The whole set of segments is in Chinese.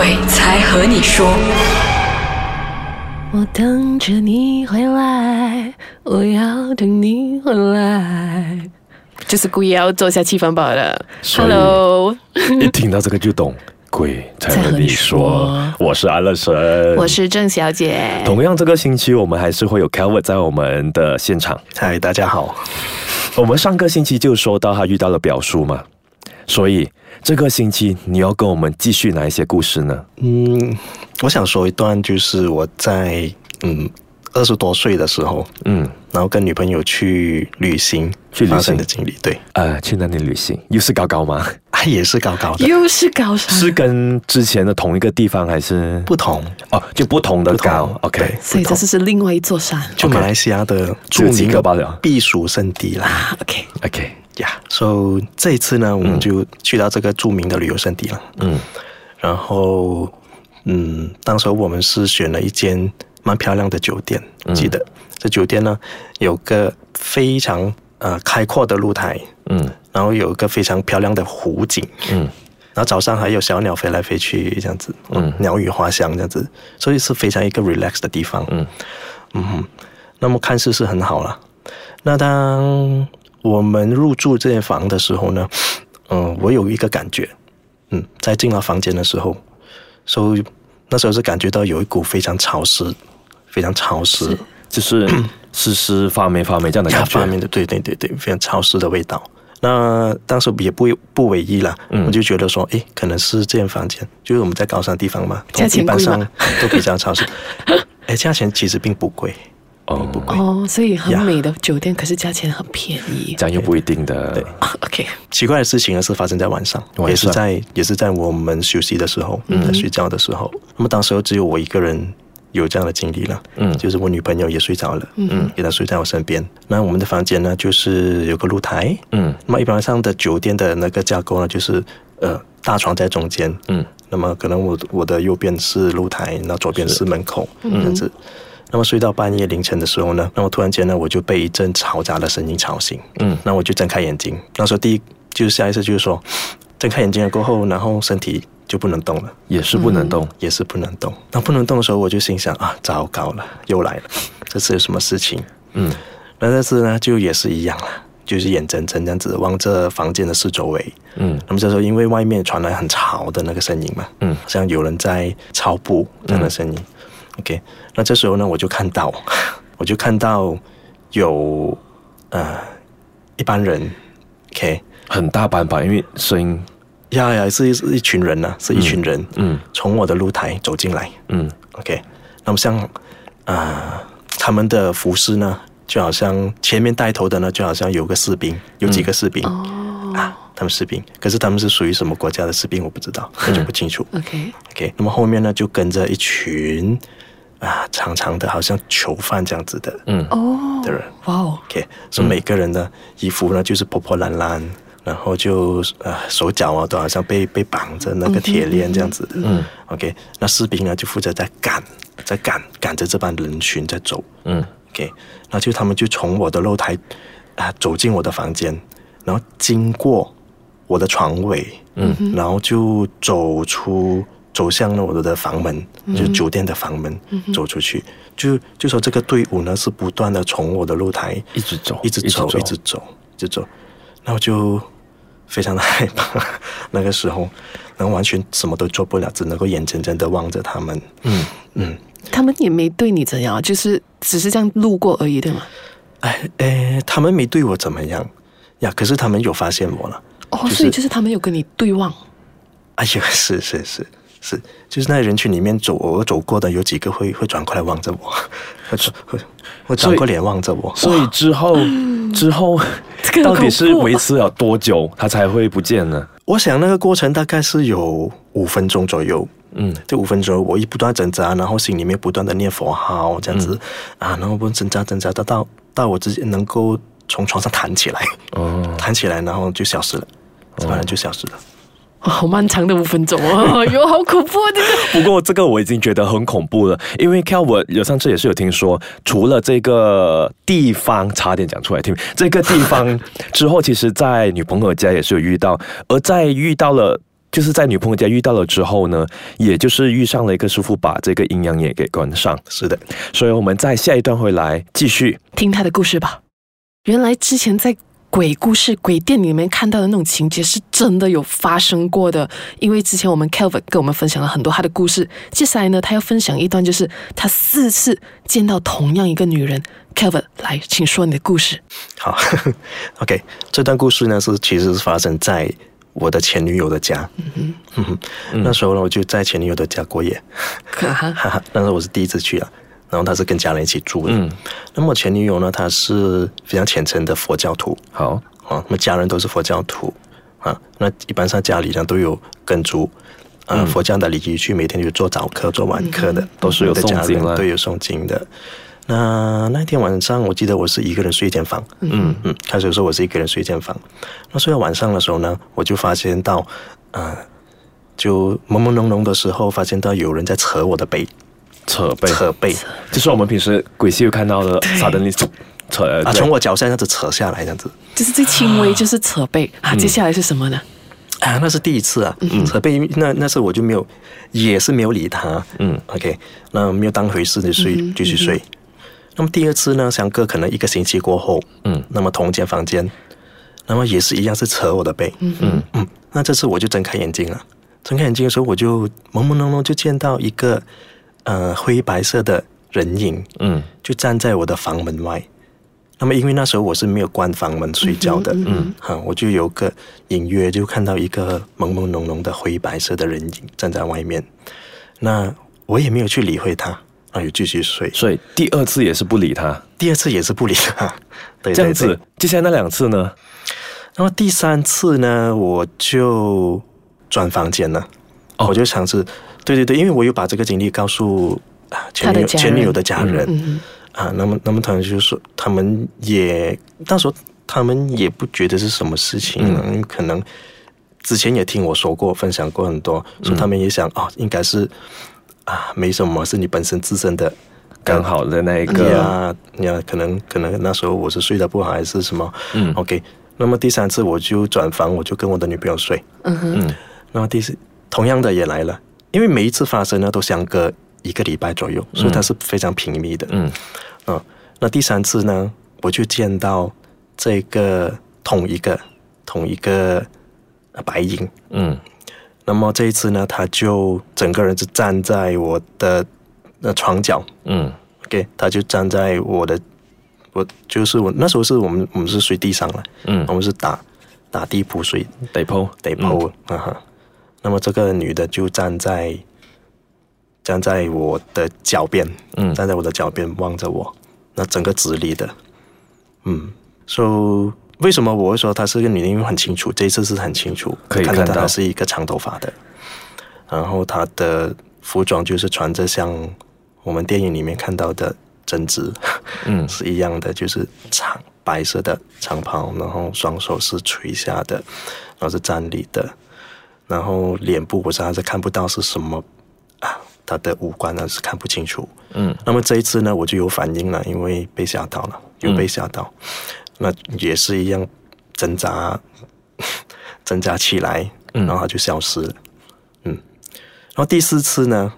鬼才和你说。我等着你回来，我要等你回来。就是故意要做下气氛吧的。Hello，一听到这个就懂，鬼才和你说说。我是安乐神，我是郑小姐。同样这个星期我们还是会有 Calvert 在我们的现场。嗨，大家好。我们上个星期就说到他遇到了表叔嘛，所以这个星期你要跟我们继续哪一些故事呢？嗯，我想说一段，就是我在嗯二十多岁的时候，嗯，然后跟女朋友去旅行去旅行的经历。对，呃，去那里旅行？又是高高吗？啊，也是高高的，又是高山，是跟之前的同一个地方还是不同。哦，就不同的高？OK，所以这次是另外一座山。就马来西亚的著名的避暑胜地啦。啊，OK，OK，呀，所以这一次呢，我们就去到这个著名的旅游胜地了。嗯然后，嗯，当时我们是选了一间蛮漂亮的酒店，记得。这酒店呢有个非常呃开阔的露台，嗯。然后有一个非常漂亮的湖景，嗯。然后早上还有小鸟飞来飞去这样子，嗯。嗯，鸟语花香这样子，所以是非常一个 relax 的地方，嗯。嗯哼，那么看似是很好了。那当我们入住这间房的时候呢，嗯，我有一个感觉，嗯，在进了房间的时候，所以那时候是感觉到有一股非常潮湿、非常潮湿、就是湿湿发霉发霉这样的呀感觉。发霉的，对对对对，非常潮湿的味道。那当时也不不为意了，嗯我就觉得说，哎，可能是这间房间，就是我们在高山地方嘛，价钱贵一般上吗都比较潮湿。哎，价钱其实并不贵，哦，不贵。哦，所以很美的酒店，可是价钱很便宜。这样又不一定的。对啊 OK，奇怪的事情呢是发生在晚上，晚上也是在也是在我们休息的时候，嗯在睡觉的时候。那么当时候只有我一个人有这样的经历了，嗯。就是我女朋友也睡着了，嗯，给她睡在我身边。那我们的房间呢，就是有个露台，嗯。那么一般上的酒店的那个架构呢，就是呃大床在中间，嗯。那么可能我我的右边是露台，那左边是门口，这样子。那么睡到半夜凌晨的时候呢，那么突然间呢，我就被一阵嘈杂的声音吵醒。嗯。那我就睁开眼睛。那时候第一就是下意识就是说，睁开眼睛了过后，然后身体就不能动了，也是不能动。也是不能动。那不能动的时候，我就心想啊，糟糕了，又来了，这次有什么事情？嗯那这次呢，就也是一样了，就是眼睁睁这样子望着房间的四周围。嗯那么这时候，因为外面传来很吵的那个声音嘛，嗯好像有人在操步这样的声音。OK，那这时候呢，我就看到，我就看到有呃一般人，OK，很大班吧，因为声音。呀呀，是一一群人呢、是一群人，嗯从我的露台走进来。嗯，OK，那么像啊、呃他们的服饰呢，就好像前面带头的呢，就好像有个士兵，有几个士兵、哦。啊，他们士兵，可是他们是属于什么国家的士兵，我不知道，那就不清楚。，OK，OK，那么后面呢就跟着一群啊长长的，好像囚犯这样子的嗯。哦。的人。哇哦，OK，所以每个人的衣服呢就是破破烂烂，然后就呃手脚啊都好像被被绑着那个铁链这样子。的。嗯。OK，那士兵呢就负责在赶，在赶赶着这帮人群在走。嗯。OK，那就他们就从我的露台啊走进我的房间，然后经过我的床尾，嗯，然后就走出走向了我的房门，就是酒店的房门，走出去。就就说这个队伍呢是不断的从我的露台一直走，一直走，一直走，一直走，然后就非常的害怕。那个时候，然后完全什么都做不了，只能够眼睁睁的望着他们。嗯嗯，他们也没对你怎样，就是只是这样路过而已，对吗？哎哎，他们没对我怎么样呀，可是他们有发现我了。哦，就是所以就是他们有跟你对望。哎呀，是是是是，就是那人群里面走我走过的有几个会会转过来望着我，会转会会转过脸望着我。所以之后之后 这个到底是维持了多久，它才会不见呢？我想那个过程大概是有五分钟左右。嗯这五分钟，我一不断挣扎，然后心里面不断的念佛号，这样子、啊，然后不断挣扎挣扎到到到我自己能够从床上弹起来，哦，弹起来，然后就消失了，这帮人就消失了。哇好漫长的五分钟哦，哟，好恐怖啊！这个不过这个我已经觉得很恐怖了，因为 Kel 我有上次也是有听说，除了这个地方差点讲出来听，这个地方之后，其实在女朋友家也是有遇到，而在遇到了就是在女朋友家遇到了之后呢，也就是遇上了一个师傅，把这个阴阳眼给关上。是的，所以我们在下一段回来继续。听他的故事吧。原来之前在鬼故事、鬼店里面看到的那种情节是真的有发生过的。因为之前我们 Kelvin 跟我们分享了很多他的故事，接下来呢，他要分享一段，就是他四次见到同样一个女人。Kelvin，来，请说你的故事。好，OK，这段故事呢是其实是发生在我的前女友的家。嗯哼，那时候呢我就在前女友的家过夜，哈哈，哈哈，那时候我是第一次去啊，然后他是跟家人一起住的。嗯。那么我前女友呢，她是非常虔诚的佛教徒。好，啊，那么家人都是佛教徒。啊，那一般上家里呢都有跟足。呃，佛教的礼仪去每天就做早课、做晚课的，都是有的家诵经了人都有诵经的。那那天晚上，我记得我是一个人睡一间房，嗯。嗯，开始的时候我是一个人睡一间房，那睡到晚上的时候呢，我就发现到，呃，就朦朦胧胧的时候，发现到有人在扯我的背，扯背，扯背。就是我们平时鬼戏看到的，suddenly 扯啊，从我脚下这样子扯下来，这样子就是最轻微，就是扯背。啊。接下来是什么呢？啊，那是第一次啊，扯背，那那时候我就没有，也是没有理他，嗯，OK，那没有当回事的睡，继续睡。那么第二次呢，相隔可能一个星期过后，嗯。那么同一间房间，那么也是一样是扯我的背，嗯嗯。嗯，那这次我就睁开眼睛了，睁开眼睛的时候，我就朦朦胧胧就见到一个呃灰白色的人影，嗯就站在我的房门外。那么因为那时候我是没有关房门睡觉的，嗯，哈，我就有个隐约就看到一个朦朦胧胧的灰白色的人影站在外面，那我也没有去理会他，啊，就继续睡。所以第二次也是不理他，第二次也是不理他，对这样子。接下来那两次呢？那么第三次呢，我就转房间了，哦我就尝试，对对对，因为我有把这个经历告诉啊前女友前女友的家人、嗯啊，那么那么他们就说，他们也那时候他们也不觉得是什么事情，因为可能之前也听我说过，分享过很多，所以他们也想哦，应该是啊没什么，是你本身自身的刚好的那一个，呀呀，可能可能那时候我是睡得不好还是什么，嗯，OK。那么第三次我就转房，我就跟我的女朋友睡。嗯哼，嗯。那么第四同样的也来了，因为每一次发生呢都相隔一个礼拜左右，所以它是非常频密的。嗯。啊，那第三次呢，我就见到这个同一个同一个呃白影。嗯。那么这一次呢，他就整个人就站在我的呃床角，嗯。OK，他就站在我的，我就是我那时候是我们我们是睡地上了，嗯。我们是打打地铺睡，得铺。得铺，啊哈。那么这个女的就站在站在我的脚边，嗯。站在我的脚边望着我，那整个直立的，嗯，so 为什么我会说她是个女的？因为很清楚，这一次是很清楚，可以看到她是一个长头发的，然后她的服装就是穿着像我们电影里面看到的针织，嗯。是一样的，就是长白色的长袍，然后双手是垂下的，然后是站立的，然后脸部我实在是看不到是什么啊，他的五官呢是看不清楚。嗯那么这一次呢，我就有反应了，因为被吓到了，有被吓到，那也是一样挣扎，挣扎起来，嗯然后他就消失了。嗯，然后第四次呢，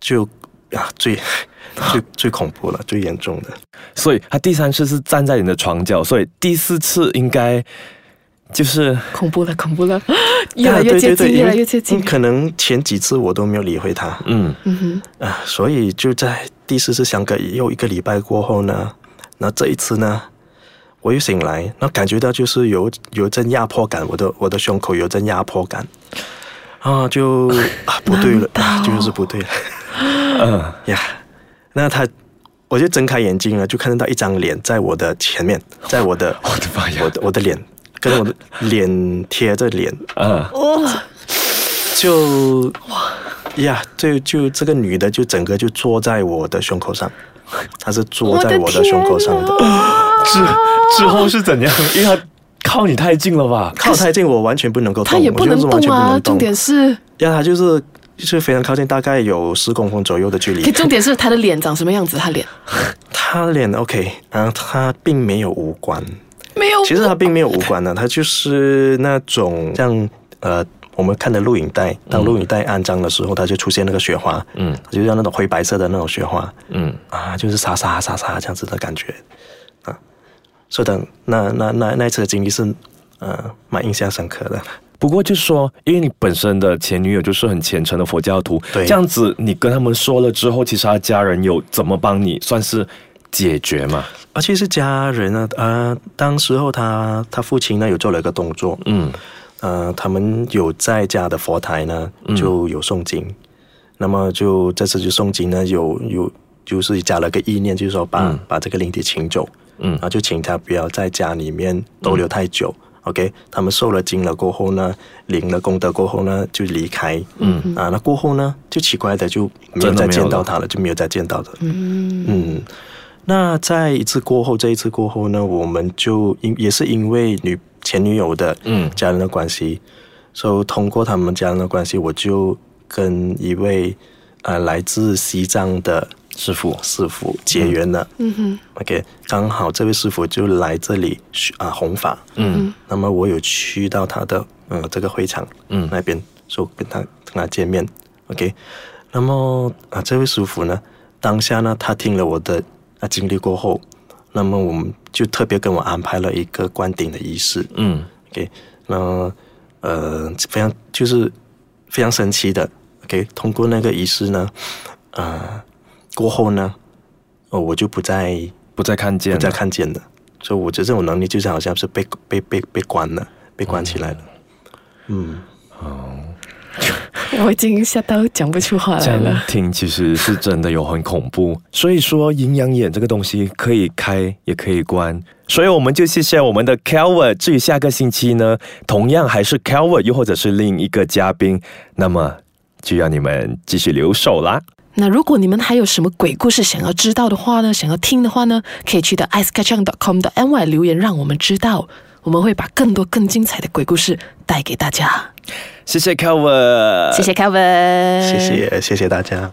就啊最 最最恐怖了，最严重的。所以他第三次是站在你的床角，所以第四次应该就是恐怖了，恐怖了，越来啊越接近，对对对因为越来越接近。嗯。可能前几次我都没有理会他。嗯。嗯哼，啊，所以就在第四次相隔又一个礼拜过后呢，那这一次呢，我又醒来，然后感觉到就是有有一阵压迫感，我的我的胸口有一阵压迫感，啊，就啊不对了，啊就是不对了。嗯。呀。那他，我就睁开眼睛了，就看得到一张脸在我的前面，在我的 我的妈呀我的我的脸跟我的脸贴着脸，嗯就哇呀，就就这个女的就整个就坐在我的胸口上，她是坐在我的胸口上的，之之后是怎样？因为她靠你太近了吧？靠太近我完全不能够动，他也不能我觉得是完全动啊。不能动。重点是，呀，她就是就是非常靠近，大概有十公分左右的距离。重点是他的脸长什么样子？他脸 她脸 OK，然后她并没有五官，没有，其实它并没有五官的，它就是那种像呃我们看的录影带，当录影带安装的时候，它就出现那个雪花，嗯就像那种灰白色的那种雪花嗯，啊，就是沙沙沙沙这样子的感觉啊。所以的那那那那一次的经历是呃蛮印象深刻的。不过就是说，因为你本身的前女友就是很虔诚的佛教徒，对这样子你跟他们说了之后，其实他家人有怎么帮你算是解决嘛？而且是家人呢，呃，当时候他他父亲呢有做了一个动作，嗯。呃，他们有在家的佛台呢就有诵经，那么就这次就诵经呢有有就是加了个意念，就是说把、把这个灵体请走，嗯。然后就请他不要在家里面逗留太久。OK，他们受了经了过后呢，领了功德过后呢，就离开。嗯。啊，那过后呢，就奇怪的就没有再见到他了，就没有再见到的。嗯。嗯，那在一次过后，这一次过后呢，我们就因也是因为女前女友的嗯。家人的关系，所以通过他们家人的关系，我就跟一位呃来自西藏的师傅，师傅结缘了。嗯。哼。OK，刚好这位师傅就来这里啊弘法，嗯。那么我有去到他的呃这个会场嗯。那边，说跟他跟他见面，OK，那么啊这位师傅呢，当下呢他听了我的啊经历过后，那么我们就特别跟我安排了一个灌顶的仪式。嗯，OK，那呃非常就是非常神奇的，OK，通过那个仪式呢，呃过后呢，哦我就不再不再看见了，不再看见的，所以我觉得这种能力就是好像是被被被被关了，被关起来了。嗯，我已经吓到讲不出话来了。听其实是真的有很恐怖，所以说阴阳眼这个东西可以开也可以关，所以我们就谢谢我们的 Calvert。至于下个星期呢，同样还是 Calvert，又或者是另一个嘉宾，那么就要你们继续留守啦。那如果你们还有什么鬼故事想要知道的话呢，想要听的话呢，可以去到 iceketchup.com 的 ny 留言，让我们知道，我们会把更多更精彩的鬼故事带给大家。谢谢 Calvert，谢谢 Kevin，谢谢谢谢大家。